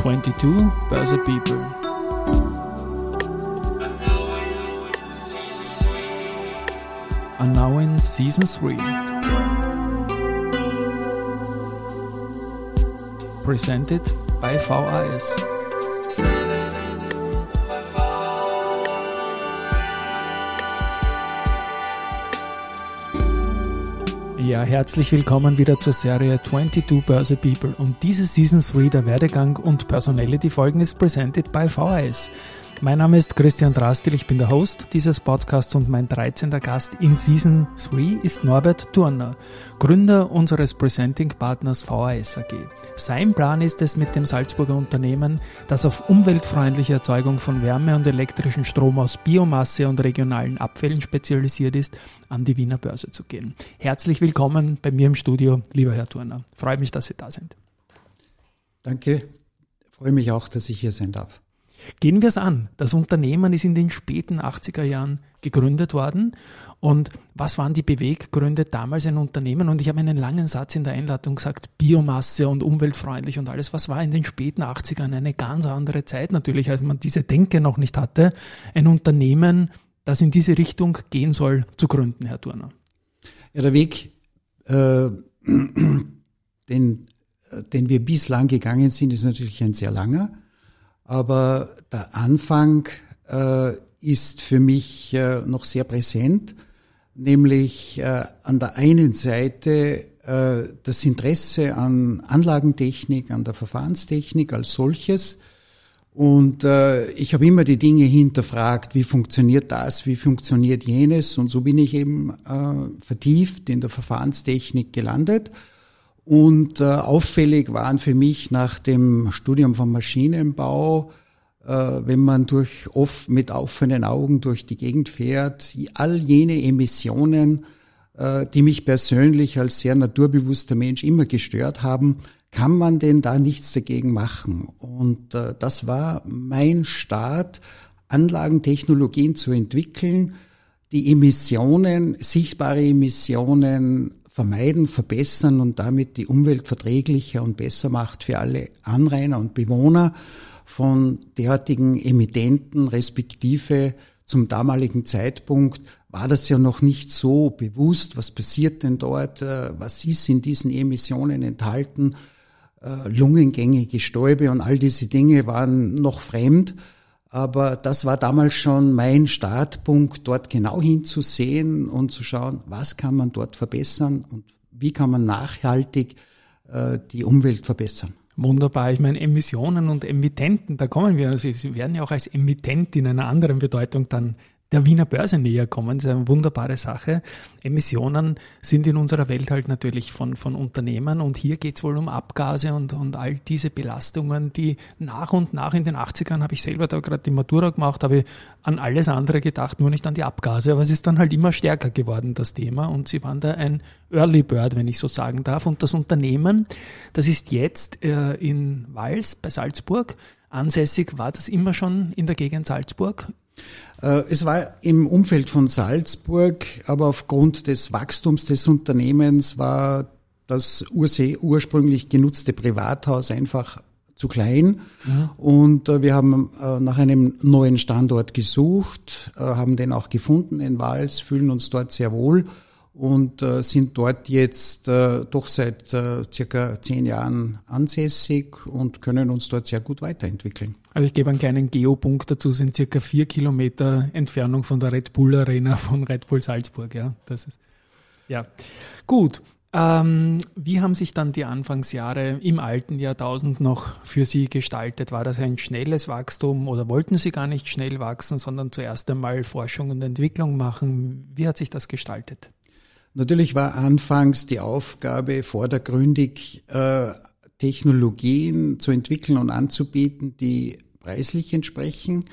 22 Börse People. And now in season 3. Presented by VAS. Ja, herzlich willkommen wieder zur Serie 22 Börse People und diese Season 3 der Werdegang und Personality Folgen ist presented by VHS. Mein Name ist Christian Drastil, ich bin der Host dieses Podcasts und mein 13. Gast in Season 3 ist Norbert Turner, Gründer unseres Presenting-Partners VHS AG. Sein Plan ist es mit dem Salzburger Unternehmen, das auf umweltfreundliche Erzeugung von Wärme und elektrischen Strom aus Biomasse und regionalen Abfällen spezialisiert ist, an die Wiener Börse zu gehen. Herzlich willkommen bei mir im Studio, lieber Herr Turner. Freue mich, dass Sie da sind. Danke. Freue mich auch, dass ich hier sein darf. Gehen wir es an. Das Unternehmen ist in den späten 80er Jahren gegründet worden. Und was waren die Beweggründe damals ein Unternehmen? Und ich habe einen langen Satz in der Einladung gesagt, Biomasse und umweltfreundlich und alles. Was war in den späten 80ern eine ganz andere Zeit natürlich, als man diese Denke noch nicht hatte, ein Unternehmen, das in diese Richtung gehen soll, zu gründen, Herr Turner? Ja, der Weg, äh, den, den wir bislang gegangen sind, ist natürlich ein sehr langer. Aber der Anfang äh, ist für mich äh, noch sehr präsent, nämlich äh, an der einen Seite äh, das Interesse an Anlagentechnik, an der Verfahrenstechnik als solches. Und äh, ich habe immer die Dinge hinterfragt, wie funktioniert das, wie funktioniert jenes. Und so bin ich eben äh, vertieft in der Verfahrenstechnik gelandet und äh, auffällig waren für mich nach dem Studium vom Maschinenbau, äh, wenn man durch oft mit offenen Augen durch die Gegend fährt, all jene Emissionen, äh, die mich persönlich als sehr naturbewusster Mensch immer gestört haben, kann man denn da nichts dagegen machen? Und äh, das war mein Start, Anlagentechnologien zu entwickeln, die Emissionen, sichtbare Emissionen vermeiden, verbessern und damit die Umwelt verträglicher und besser macht für alle Anrainer und Bewohner von derartigen Emittenten, respektive zum damaligen Zeitpunkt war das ja noch nicht so bewusst, was passiert denn dort, äh, was ist in diesen Emissionen enthalten, äh, lungengängige Stäube und all diese Dinge waren noch fremd. Aber das war damals schon mein Startpunkt, dort genau hinzusehen und zu schauen, was kann man dort verbessern und wie kann man nachhaltig äh, die Umwelt verbessern. Wunderbar. Ich meine, Emissionen und Emittenten, da kommen wir. Also sie werden ja auch als Emittent in einer anderen Bedeutung dann der Wiener Börse näher kommen. Das ist eine wunderbare Sache. Emissionen sind in unserer Welt halt natürlich von, von Unternehmen und hier geht es wohl um Abgase und, und all diese Belastungen, die nach und nach in den 80ern habe ich selber da gerade die Matura gemacht, habe an alles andere gedacht, nur nicht an die Abgase, aber es ist dann halt immer stärker geworden, das Thema und sie waren da ein Early Bird, wenn ich so sagen darf. Und das Unternehmen, das ist jetzt äh, in Wals bei Salzburg ansässig, war das immer schon in der Gegend Salzburg? Äh, es war im Umfeld von Salzburg, aber aufgrund des Wachstums des Unternehmens war das ursprünglich genutzte Privathaus einfach zu klein. Mhm. Und äh, wir haben äh, nach einem neuen Standort gesucht, haben den auch gefunden in Wals, fühlen uns dort sehr wohl und äh, sind dort jetzt äh, doch seit äh, circa zehn Jahren ansässig und können uns dort sehr gut weiterentwickeln. Also ich gebe einen kleinen Geopunkt dazu, sind circa vier Kilometer Entfernung von der Red Bull Arena von Red Bull Salzburg. Ja, das ist ja gut. Ähm, wie haben sich dann die Anfangsjahre im alten Jahrtausend noch für Sie gestaltet? War das ein schnelles Wachstum oder wollten Sie gar nicht schnell wachsen, sondern zuerst einmal Forschung und Entwicklung machen? Wie hat sich das gestaltet? Natürlich war anfangs die Aufgabe vordergründig, äh, Technologien zu entwickeln und anzubieten, die preislich entsprechen,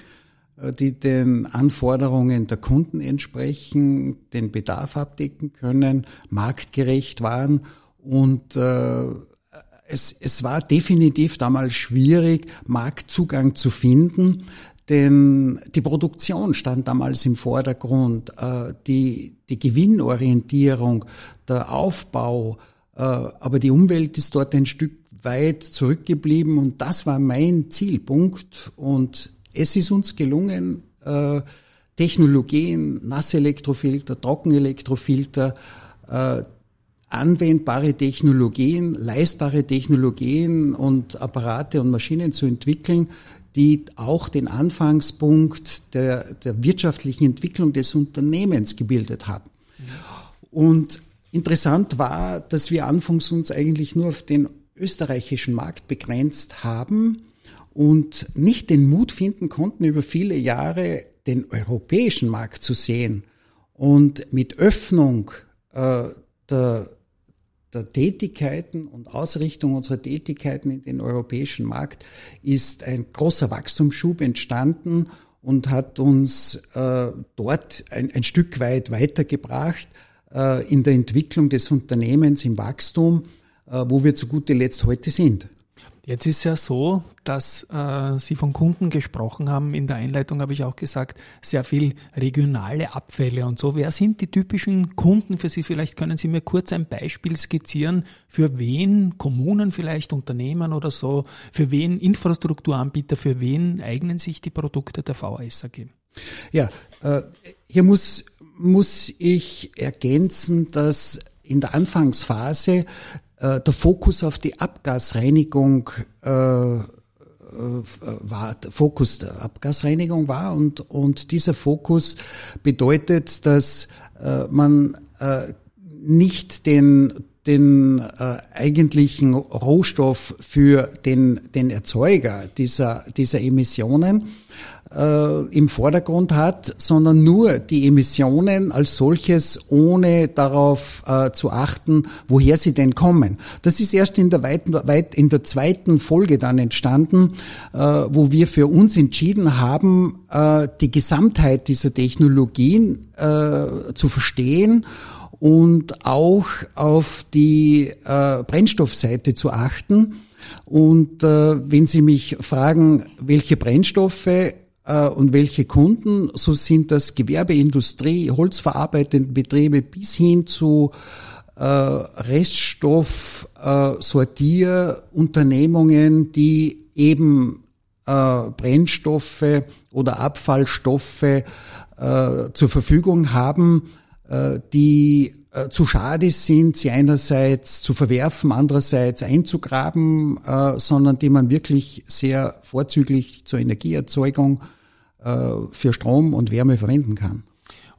äh, die den Anforderungen der Kunden entsprechen, den Bedarf abdecken können, marktgerecht waren und äh, es, es war definitiv damals schwierig, Marktzugang zu finden, denn die Produktion stand damals im Vordergrund, äh, die, die Gewinnorientierung, der Aufbau, äh, aber die Umwelt ist dort ein Stück weit zurückgeblieben und das war mein Zielpunkt und es ist uns gelungen, äh, Technologien, Nasselektrofilter, Trockenelektrofilter, anwendbare Technologien, leistbare Technologien und Apparate und Maschinen zu entwickeln, die auch den Anfangspunkt der, der wirtschaftlichen Entwicklung des Unternehmens gebildet haben. Und interessant war, dass wir anfangs uns eigentlich nur auf den österreichischen Markt begrenzt haben und nicht den Mut finden konnten, über viele Jahre den europäischen Markt zu sehen. Und mit Öffnung äh, der der Tätigkeiten und Ausrichtung unserer Tätigkeiten in den europäischen Markt ist ein großer Wachstumsschub entstanden und hat uns äh, dort ein, ein, Stück weit weitergebracht äh, in der Entwicklung des Unternehmens, im Wachstum, äh, wo wir zu guter Letzt heute sind. Jetzt ist ja so, dass äh, Sie von Kunden gesprochen haben. In der Einleitung habe ich auch gesagt, sehr viel regionale Abfälle und so. Wer sind die typischen Kunden für Sie? Vielleicht können Sie mir kurz ein Beispiel skizzieren, für wen Kommunen vielleicht, Unternehmen oder so, für wen Infrastrukturanbieter, für wen eignen sich die Produkte der VASAG? Ja, äh, hier muss, muss ich ergänzen, dass in der Anfangsphase äh, der Fokus auf die Abgasreinigung äh, äh, war, der Fokus der Abgasreinigung war und, und dieser Fokus bedeutet, dass äh, man äh, nicht den den äh, eigentlichen Rohstoff für den, den Erzeuger dieser, dieser Emissionen äh, im Vordergrund hat, sondern nur die Emissionen als solches, ohne darauf äh, zu achten, woher sie denn kommen. Das ist erst in der, weiten, weit, in der zweiten Folge dann entstanden, äh, wo wir für uns entschieden haben, äh, die Gesamtheit dieser Technologien äh, zu verstehen und auch auf die äh, Brennstoffseite zu achten. Und äh, wenn Sie mich fragen, welche Brennstoffe äh, und welche Kunden, so sind das Gewerbeindustrie, holzverarbeitende Betriebe bis hin zu äh, Reststoff, äh, die eben äh, Brennstoffe oder Abfallstoffe äh, zur Verfügung haben, die äh, zu schade sind, sie einerseits zu verwerfen, andererseits einzugraben, äh, sondern die man wirklich sehr vorzüglich zur Energieerzeugung für Strom und Wärme verwenden kann.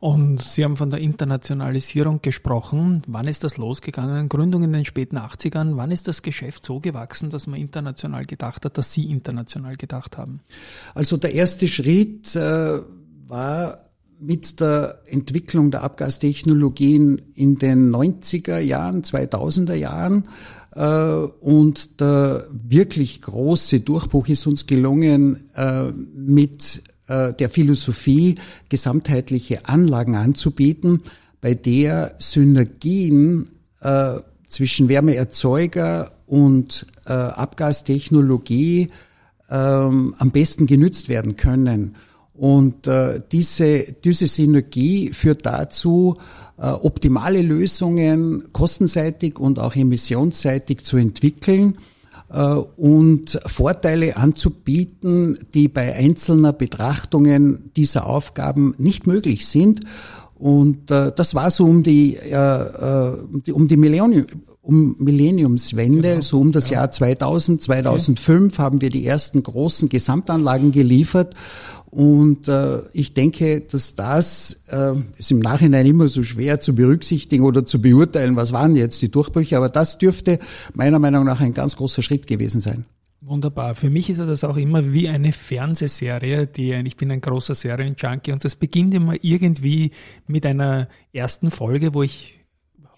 Und Sie haben von der Internationalisierung gesprochen. Wann ist das losgegangen? Gründung in den späten 80ern. Wann ist das Geschäft so gewachsen, dass man international gedacht hat, dass Sie international gedacht haben? Also der erste Schritt äh, war mit der Entwicklung der Abgastechnologien in den 90er Jahren, 2000er Jahren äh, und der wirklich große Durchbruch ist uns gelungen äh, mit äh, der Philosophie, gesamtheitliche Anlagen anzubieten, bei der Synergien zwischen Wärmeerzeuger und Abgastechnologie ähm, am besten genützt werden können. Und äh, diese, diese Synergie führt dazu, äh, optimale Lösungen kostenseitig und auch emissionsseitig zu entwickeln äh, und Vorteile anzubieten, die bei einzelner Betrachtungen dieser Aufgaben nicht möglich sind. Und äh, das war so um die, äh, äh um die Millennium, um Millenniumswende, genau. so um das ja. Jahr 2000, 2005 okay. haben wir die ersten großen Gesamtanlagen geliefert und äh, ich denke, dass das äh, ist im Nachhinein immer so schwer zu berücksichtigen oder zu beurteilen, was waren jetzt die Durchbrüche, aber das dürfte meiner Meinung nach ein ganz großer Schritt gewesen sein. Wunderbar. Für mich ist das auch immer wie eine Fernsehserie, die ich bin ein großer Serienjunkie und das beginnt immer irgendwie mit einer ersten Folge, wo ich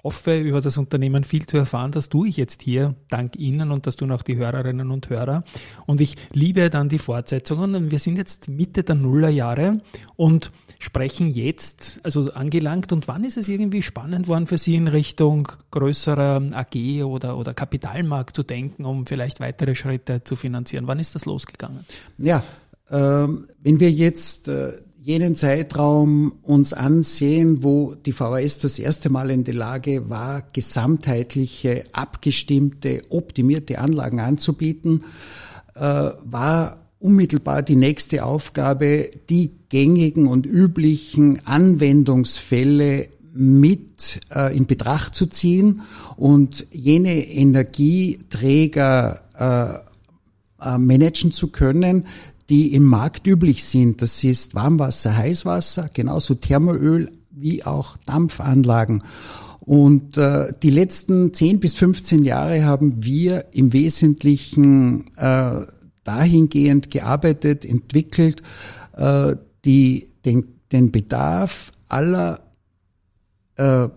hoffe, über das Unternehmen viel zu erfahren. Das tue ich jetzt hier, dank Ihnen und das tun auch die Hörerinnen und Hörer. Und ich liebe dann die Fortsetzungen. Und wir sind jetzt Mitte der Nullerjahre und sprechen jetzt, also angelangt. Und wann ist es irgendwie spannend worden für Sie in Richtung größerer AG oder, oder Kapitalmarkt zu denken, um vielleicht weitere Schritte zu finanzieren? Wann ist das losgegangen? Ja, ähm, wenn wir jetzt äh, jenen Zeitraum uns ansehen, wo die VHS das erste Mal in der Lage war, gesamtheitliche, abgestimmte, optimierte Anlagen anzubieten, äh, war unmittelbar die nächste Aufgabe, die gängigen und üblichen Anwendungsfälle mit äh, in Betracht zu ziehen und jene Energieträger äh, äh, managen zu können, die im Markt üblich sind. Das ist Warmwasser, Heißwasser, genauso Thermoöl wie auch Dampfanlagen. Und äh, die letzten 10 bis 15 Jahre haben wir im Wesentlichen äh, dahingehend gearbeitet, entwickelt, äh, die, den, den Bedarf aller äh,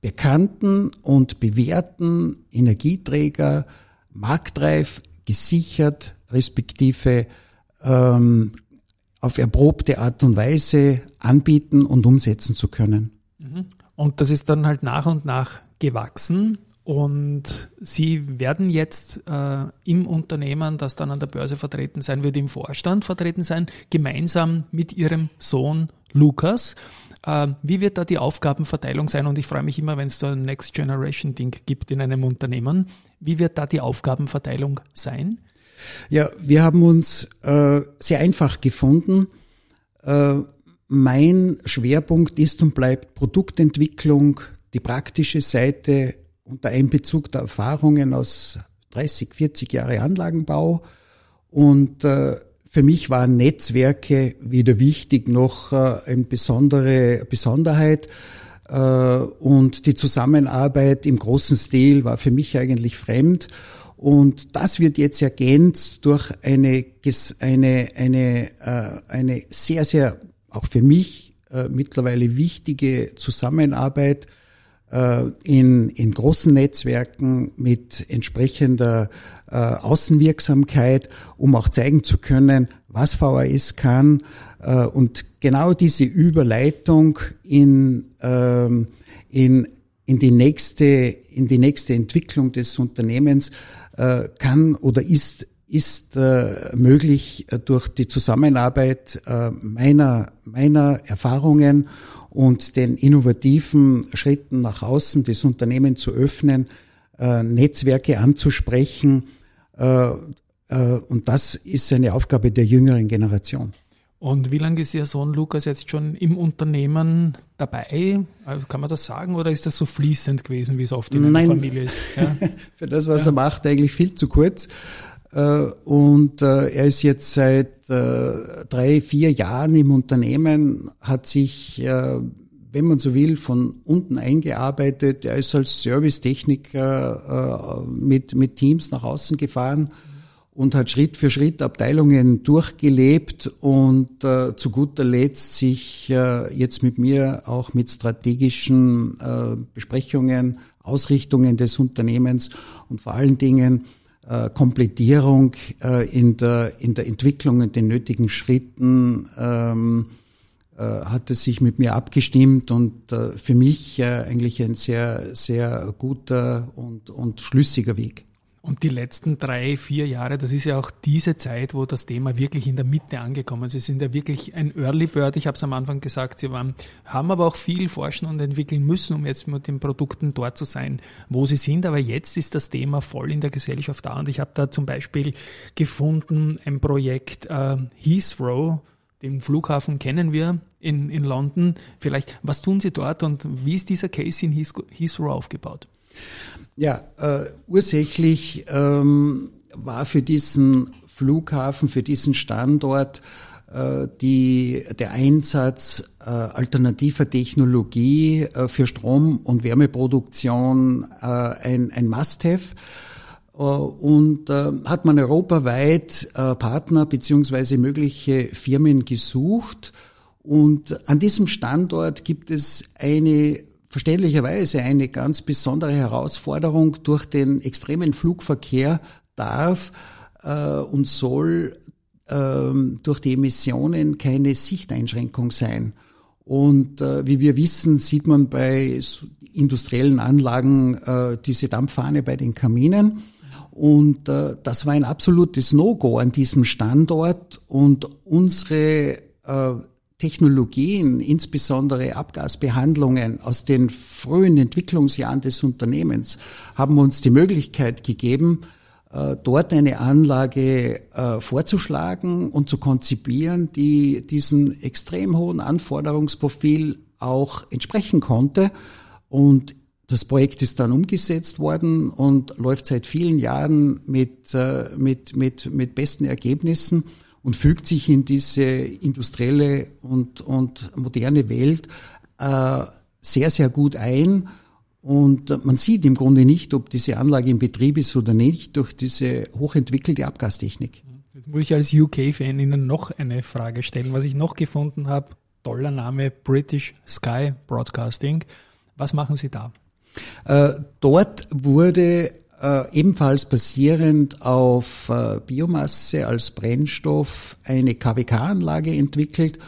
bekannten und bewährten Energieträger marktreif gesichert, respektive ähm, auf erprobte Art und Weise anbieten und umsetzen zu können. Mhm. Und das ist dann halt nach und nach gewachsen. Und Sie werden jetzt äh, im Unternehmen, das dann an der Börse vertreten sein wird, im Vorstand vertreten sein, gemeinsam mit Ihrem Sohn Lukas. Äh, wie wird da die Aufgabenverteilung sein? Und ich freue mich immer, wenn es da ein Next Generation Ding gibt in einem Unternehmen. Wie wird da die Aufgabenverteilung sein? Ja, wir haben uns äh, sehr einfach gefunden. Äh, mein Schwerpunkt ist und bleibt Produktentwicklung, die praktische Seite unter Einbezug der Erfahrungen aus 30, 40 Jahre Anlagenbau. Und äh, für mich waren Netzwerke weder wichtig noch äh, eine besondere Besonderheit. Äh, und die Zusammenarbeit im großen Stil war für mich eigentlich fremd. Und das wird jetzt ergänzt durch eine, eine, eine, äh, eine sehr, sehr, auch für mich äh, mittlerweile wichtige Zusammenarbeit äh, in, in großen Netzwerken mit entsprechender äh, Außenwirksamkeit, um auch zeigen zu können, was VHS kann. Äh, und genau diese Überleitung in, ähm, in, in, die nächste, in die nächste Entwicklung des Unternehmens kann oder ist ist äh, möglich äh, durch die Zusammenarbeit äh, meiner meiner Erfahrungen und den innovativen Schritten nach außen des Unternehmens zu öffnen, äh, Netzwerke anzusprechen äh, äh, und das ist eine Aufgabe der jüngeren Generation. Und wie lange ist Ihr Sohn Lukas jetzt schon im Unternehmen dabei? Also kann man das sagen oder ist das so fließend gewesen, wie es oft in der Familie ist? Ja? Für das, was ja. er macht, eigentlich viel zu kurz. Äh, und äh, er ist jetzt seit äh, drei, vier Jahren im Unternehmen, hat sich, wenn man so will, von unten eingearbeitet. Er ist als Servicetechniker mit, mit Teams nach außen gefahren und hat Schritt für Schritt Abteilungen durchgelebt und äh, zu guter Letzt sich äh, jetzt mit mir auch mit strategischen äh, Besprechungen, Ausrichtungen des Unternehmens und vor allen Dingen äh, Komplettierung äh, in, der, in der Entwicklung und den nötigen Schritten ähm, äh, hat es sich mit mir abgestimmt und für mich eigentlich ein sehr, sehr guter und, und schlüssiger Weg. Und die letzten drei, vier Jahre, das ist ja auch diese Zeit, wo das Thema wirklich in der Mitte angekommen ist. Sie sind ja wirklich ein Early Bird. Ich habe es am Anfang gesagt, Sie waren, haben aber auch viel forschen und entwickeln müssen, um jetzt mit den Produkten dort zu sein, wo sie sind. Aber jetzt ist das Thema voll in der Gesellschaft da. Und ich habe da zum Beispiel gefunden ein Projekt äh, Heathrow, den Flughafen kennen wir in, in London. Vielleicht, was tun Sie dort und wie ist dieser Case in Heathrow aufgebaut? Ja, äh, ursächlich ähm, war für diesen Flughafen, für diesen Standort äh, die, der Einsatz äh, alternativer Technologie äh, für Strom- und Wärmeproduktion äh, ein, ein Must-Have. Äh, und äh, hat man europaweit äh, Partner beziehungsweise mögliche Firmen gesucht. Und an diesem Standort gibt es eine verständlicherweise eine ganz besondere Herausforderung durch den extremen Flugverkehr darf äh, und soll äh, durch die Emissionen keine Sichteinschränkung sein. Und äh, wie wir wissen, sieht man bei industriellen Anlagen äh, diese Dampffahne bei den Kaminen. Und äh, das war ein absolutes No-Go an diesem Standort. Und unsere äh, Technologien, insbesondere Abgasbehandlungen aus den frühen Entwicklungsjahren des Unternehmens, haben uns die Möglichkeit gegeben, äh, dort eine Anlage äh, vorzuschlagen und zu konzipieren, die diesen extrem hohen Anforderungsprofil auch entsprechen konnte. Und das Projekt ist dann umgesetzt worden und läuft seit vielen Jahren mit, äh, mit, mit, mit besten Ergebnissen und fügt sich in diese industrielle und, und moderne Welt äh, sehr, sehr gut ein. Und man sieht im Grunde nicht, ob diese Anlage in Betrieb ist oder nicht, durch diese hochentwickelte Abgastechnik. Jetzt muss ich als UK-Fan Ihnen noch eine Frage stellen. Was ich noch gefunden habe, toller Name British Sky Broadcasting. Was machen Sie da? Äh, dort wurde äh, ebenfalls basierend auf äh, Biomasse als Brennstoff eine KWK-Anlage entwickelt.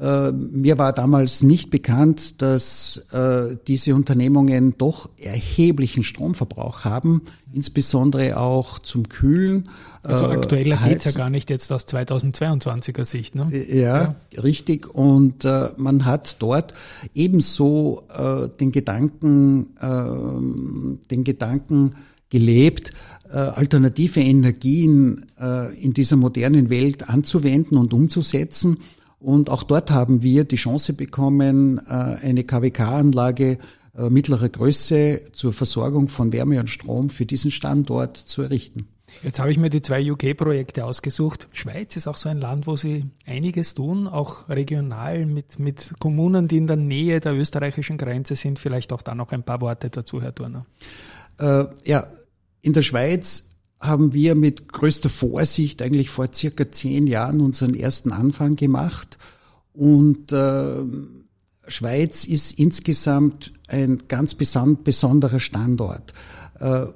Äh, mir war damals nicht bekannt, dass äh, diese Unternehmungen doch erheblichen Stromverbrauch haben, insbesondere auch zum Kühlen. Also aktueller geht's ja gar nicht jetzt aus 2022er Sicht. Ne? Ja, ja. richtig. Und man hat dort ebenso den Gedanken, äh, den Gedanken gelebt, äh, alternative Energien äh, in dieser modernen Welt anzuwenden und umzusetzen. Und auch dort haben wir die Chance bekommen, äh, eine KWK-Anlage mittlerer Größe zur Versorgung von Wärme und Strom für diesen Standort zu errichten. Jetzt habe ich mir die zwei UK-Projekte ausgesucht. Schweiz ist auch so ein Land, wo Sie einiges tun, auch regional mit, mit Kommunen, die in der Nähe der österreichischen Grenze sind. Vielleicht auch da noch ein paar Worte dazu, Herr Turner. Äh, ja, in der Schweiz haben wir mit größter Vorsicht eigentlich vor circa zehn Jahren unseren ersten Anfang gemacht. Und äh, Schweiz ist insgesamt ein ganz besonderer Standort. Äh,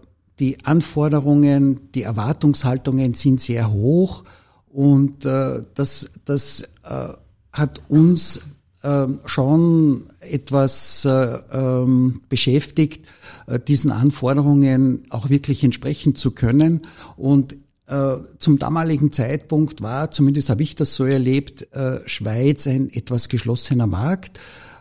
die Anforderungen, die Erwartungshaltungen sind sehr hoch und äh, das, das äh, hat uns äh, schon etwas äh, ähm, beschäftigt, äh, diesen Anforderungen auch wirklich entsprechen zu können. Und äh, zum damaligen Zeitpunkt war, zumindest habe ich das so erlebt, Schweiz ein etwas geschlossener Markt.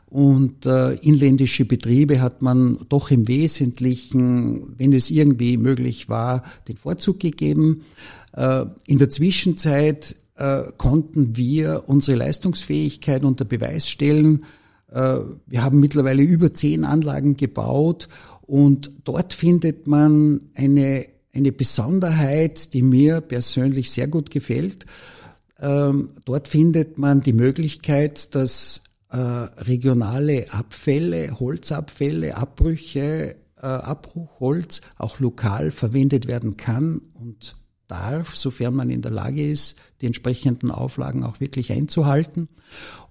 Und inländische Betriebe hat man doch im Wesentlichen, wenn es irgendwie möglich war, den Vorzug gegeben. In der Zwischenzeit äh, konnten wir unsere Leistungsfähigkeit unter Beweis stellen. Äh, wir haben mittlerweile über zehn Anlagen gebaut und dort findet man eine, eine Besonderheit, die mir persönlich sehr gut gefällt. Ähm, dort findet man die Möglichkeit, dass äh, regionale Abfälle, Holzabfälle, Abbrüche, äh, Abbruchholz auch lokal verwendet werden kann und darf, sofern man in der Lage ist, die entsprechenden Auflagen auch wirklich einzuhalten.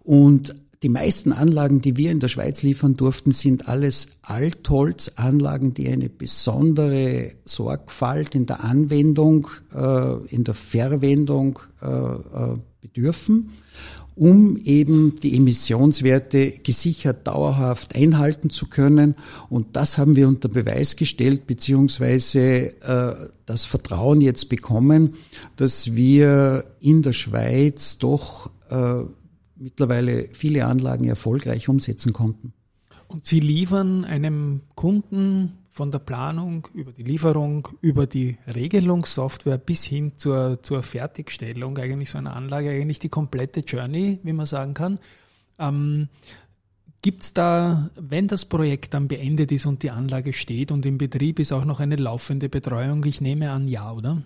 Und die meisten Anlagen, die wir in der Schweiz liefern durften, sind alles Altholzanlagen, die eine besondere Sorgfalt in der Anwendung, äh, in der Verwendung äh, äh, bedürfen um eben die Emissionswerte gesichert dauerhaft einhalten zu können. Und das haben wir unter Beweis gestellt, beziehungsweise äh, das Vertrauen jetzt bekommen, dass wir in der Schweiz doch äh, mittlerweile viele Anlagen erfolgreich umsetzen konnten. Und Sie liefern einem Kunden von der Planung über die Lieferung, über die Regelungssoftware bis hin zur, zur Fertigstellung eigentlich so einer Anlage, eigentlich die komplette Journey, wie man sagen kann. Ähm, Gibt es da, wenn das Projekt dann beendet ist und die Anlage steht und im Betrieb ist, auch noch eine laufende Betreuung? Ich nehme an, ja, oder?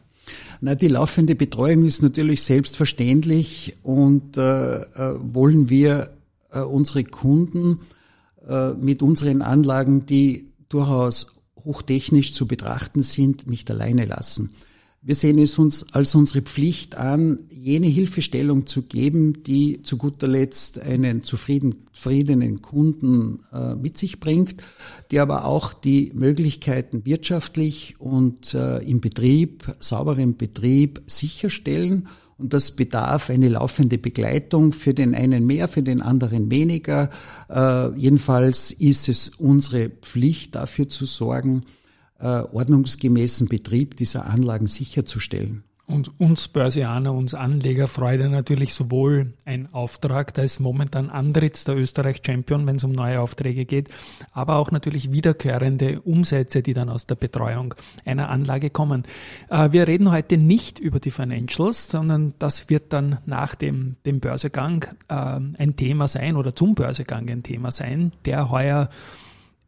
Na, die laufende Betreuung ist natürlich selbstverständlich und äh, äh wollen wir äh, unsere Kunden äh, mit unseren Anlagen, die durchaus hochtechnisch zu betrachten sind, nicht alleine lassen. Wir sehen es uns als unsere Pflicht an, jene Hilfestellung zu geben, die zu guter Letzt einen zufriedenen Kunden äh, mit sich bringt, die aber auch die Möglichkeiten wirtschaftlich und äh, im Betrieb, sauberen Betrieb sicherstellen und das bedarf eine laufende Begleitung, für den einen mehr, für den anderen weniger. Äh, jedenfalls ist es unsere Pflicht, dafür zu sorgen, äh, ordnungsgemäßen Betrieb dieser Anlagen sicherzustellen. Und uns Börsianer, uns Anleger freut natürlich sowohl ein Auftrag, da ist momentan Andritz der Österreich Champion, wenn es um neue Aufträge geht, aber auch natürlich wiederkehrende Umsätze, die dann aus der Betreuung einer Anlage kommen. Äh, wir reden heute nicht über die Financials, sondern das wird dann nach dem, dem Börsegang äh, ein Thema sein oder zum Börsegang ein Thema sein, der heuer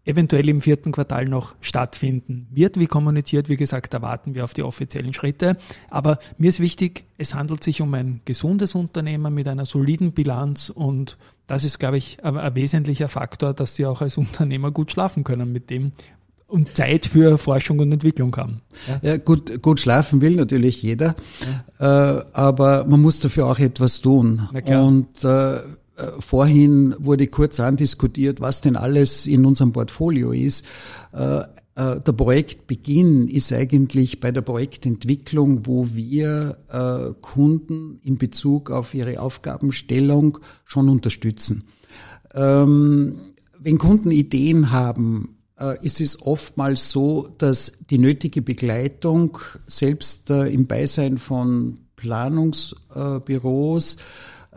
eventuell im vierten Quartal noch stattfinden wird. Wie kommuniziert, wie gesagt, da warten wir auf die offiziellen Schritte. Aber mir ist wichtig, es handelt sich um ein gesundes Unternehmen mit einer soliden Bilanz und das ist, glaube ich, ein, wesentlicher Faktor, dass Sie auch als Unternehmer gut schlafen können mit dem, und Zeit für Forschung und Entwicklung haben. Ja, ja gut, gut schlafen will natürlich jeder, ja. äh, aber man muss dafür auch etwas tun. Und äh, vorhin wurde kurz andiskutiert, was denn alles in unserem Portfolio ist. Äh, äh, der Projektbeginn ist eigentlich bei der Projektentwicklung, wo wir Kunden in Bezug auf ihre Aufgabenstellung schon unterstützen. Ähm, wenn Kunden Ideen haben, ist es oftmals so, dass die nötige Begleitung selbst im Beisein von Planungsbüros äh,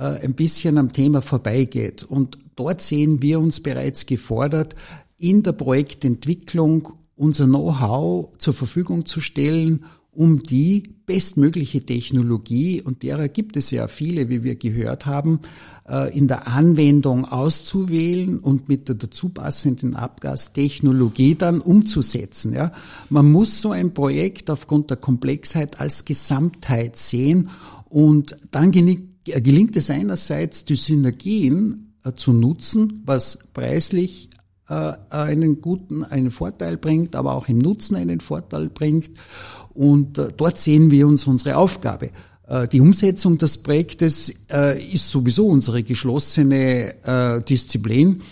ein bisschen am Thema vorbeigeht. Und dort sehen wir uns bereits gefordert, in der Projektentwicklung unser Know-how zur Verfügung zu stellen, um die bestmögliche Technologie, und derer gibt es ja viele, wie wir gehört haben, äh, in der Anwendung auszuwählen und mit der dazu passenden Abgastechnologie dann umzusetzen. Ja. Man muss so ein Projekt aufgrund der Komplexheit als Gesamtheit sehen und dann gelingt es einerseits, die Synergien äh, zu nutzen, was preislich äh, einen guten, einen Vorteil bringt, aber auch im Nutzen einen Vorteil bringt. Und äh, dort sehen wir uns unsere Aufgabe. Die Umsetzung des Projektes ist sowieso unsere geschlossene Disziplin.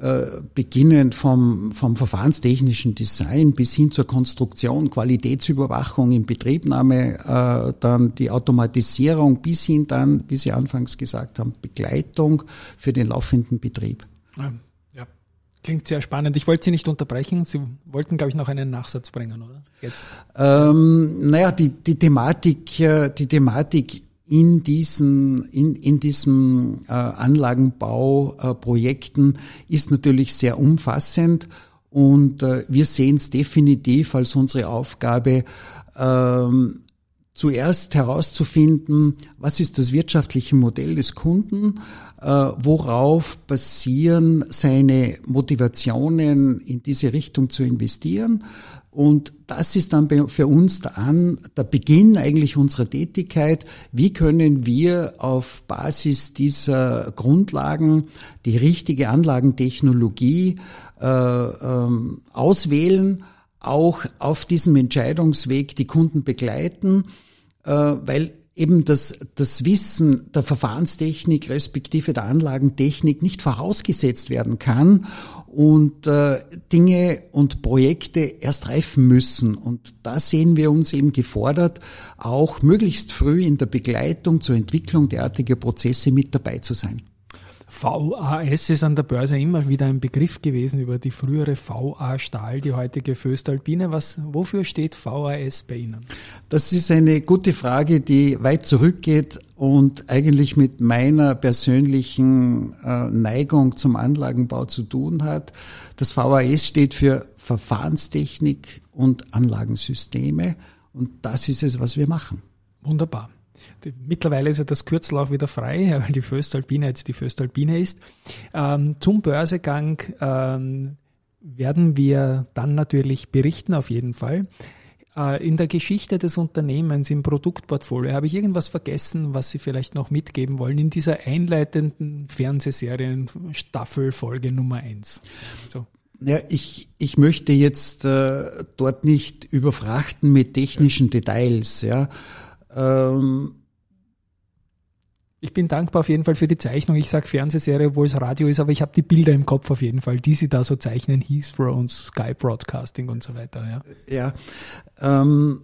Äh, beginnend vom, vom verfahrenstechnischen Design bis hin zur Konstruktion, Qualitätsüberwachung in Betriebnahme, äh, dann die Automatisierung bis hin dann, wie Sie anfangs gesagt haben, Begleitung für den laufenden Betrieb. Ja, ja. Klingt sehr spannend. Ich wollte Sie nicht unterbrechen. Sie wollten, glaube ich, noch einen Nachsatz bringen, oder? Jetzt. Ähm, naja, die, die Thematik, äh, die Thematik in diesen, in, in diesem äh, Anlagenbauprojekten äh, ist natürlich sehr umfassend und äh, wir sehen es definitiv als unsere Aufgabe, ähm, zuerst herauszufinden, was ist das wirtschaftliche Modell des Kunden, äh, worauf basieren seine Motivationen, in diese Richtung zu investieren, und das ist dann für uns der, An, der Beginn eigentlich unserer Tätigkeit. Wie können wir auf Basis dieser Grundlagen die richtige Anlagentechnologie äh, ähm, auswählen, auch auf diesem Entscheidungsweg die Kunden begleiten, äh, weil eben das, das Wissen der Verfahrenstechnik respektive der Anlagentechnik nicht vorausgesetzt werden kann und äh, Dinge und Projekte erst reifen müssen. Und da sehen wir uns eben gefordert, auch möglichst früh in der Begleitung zur Entwicklung derartiger Prozesse mit dabei zu sein. VAS ist an der Börse immer wieder ein Begriff gewesen über die frühere VA Stahl, die heutige Föstalpine. Was, wofür steht VAS bei Ihnen? Das ist eine gute Frage, die weit zurückgeht und eigentlich mit meiner persönlichen äh, Neigung zum Anlagenbau zu tun hat. Das VAS steht für Verfahrenstechnik und Anlagensysteme und das ist es, was wir machen. Wunderbar. Mittlerweile ist ja das Kürzel auch wieder frei, weil die Föstalpine jetzt die Föstalpine ist. Ähm, zum Börsegang ähm, werden wir dann natürlich berichten, auf jeden Fall. Äh, in der Geschichte des Unternehmens, im Produktportfolio, habe ich irgendwas vergessen, was Sie vielleicht noch mitgeben wollen in dieser einleitenden Fernsehserien-Staffel Folge Nummer eins. So. Ja, ich, ich möchte jetzt äh, dort nicht überfrachten mit technischen Details. Ja. Ähm, ich bin dankbar auf jeden Fall für die Zeichnung. Ich sage Fernsehserie, obwohl es Radio ist, aber ich habe die Bilder im Kopf auf jeden Fall, die sie da so zeichnen, Heathrow und Sky Broadcasting und so weiter. Ja, ja ähm,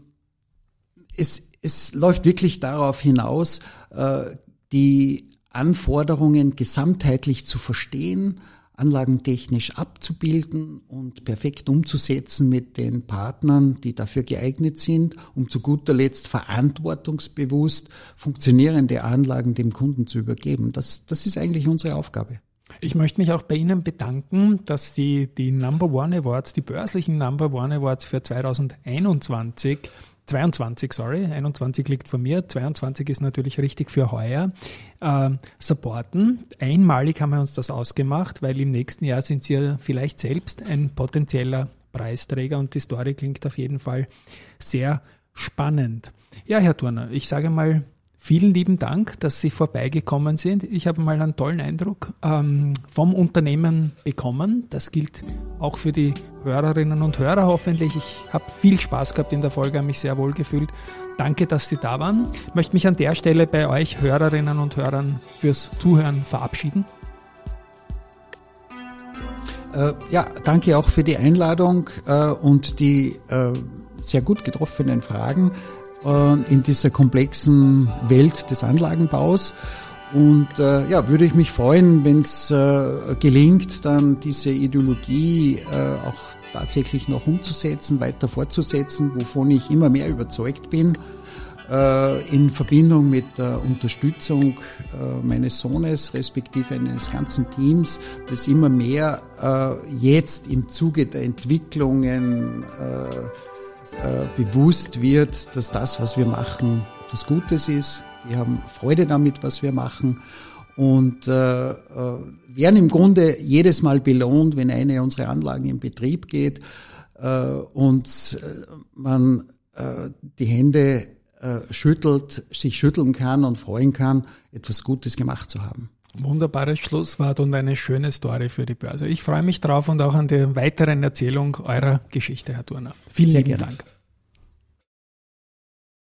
es, es läuft wirklich darauf hinaus, äh, die Anforderungen gesamtheitlich zu verstehen, anlagentechnisch abzubilden und perfekt umzusetzen mit den Partnern, die dafür geeignet sind, um zu guter Letzt verantwortungsbewusst funktionierende Anlagen dem Kunden zu übergeben. Das, das ist eigentlich unsere Aufgabe. Ich möchte mich auch bei Ihnen bedanken, dass die, die Number One Awards, die börslichen Number One Awards für 2021 22, sorry, 21 liegt vor mir, 22 ist natürlich richtig für heuer, äh, supporten. Einmalig haben wir uns das ausgemacht, weil im nächsten Jahr sind Sie ja vielleicht selbst ein potenzieller Preisträger und die Story klingt auf jeden Fall sehr spannend. Ja, Herr Turner, ich sage mal Vielen lieben Dank, dass Sie vorbeigekommen sind. Ich habe mal einen tollen Eindruck ähm, vom Unternehmen bekommen. Das gilt auch für die Hörerinnen und Hörer hoffentlich. Ich habe viel Spaß gehabt in der Folge, habe mich sehr wohl gefühlt. Danke, dass Sie da waren. Ich möchte mich an der Stelle bei euch Hörerinnen und Hörern fürs Zuhören verabschieden. Äh, ja, danke auch für die Einladung äh, und die äh, sehr gut getroffenen Fragen. Äh, in dieser komplexen Welt des Anlagenbaus. Und äh, ja, würde ich mich freuen, wenn es äh, gelingt, dann diese Ideologie äh, auch tatsächlich noch umzusetzen, weiter fortzusetzen, wovon ich immer mehr überzeugt bin, äh, in Verbindung mit der Unterstützung äh, meines Sohnes, respektive eines ganzen Teams, das immer mehr jetzt im Zuge der Entwicklungen äh, bewusst wird, dass das, was wir machen, etwas Gutes ist. Die haben Freude damit, was wir machen und äh, äh, werden im Grunde jedes Mal belohnt, wenn eine unserer Anlagen in Betrieb geht äh, und äh, man äh, die Hände äh, schüttelt, sich schütteln kann und freuen kann, etwas Gutes gemacht zu haben. Wunderbares Schlusswort und eine schöne Story für die Börse. Ich freue mich drauf und auch an der weiteren Erzählung eurer Geschichte, Herr Turner. Vielen Sehr lieben gerne. Dank.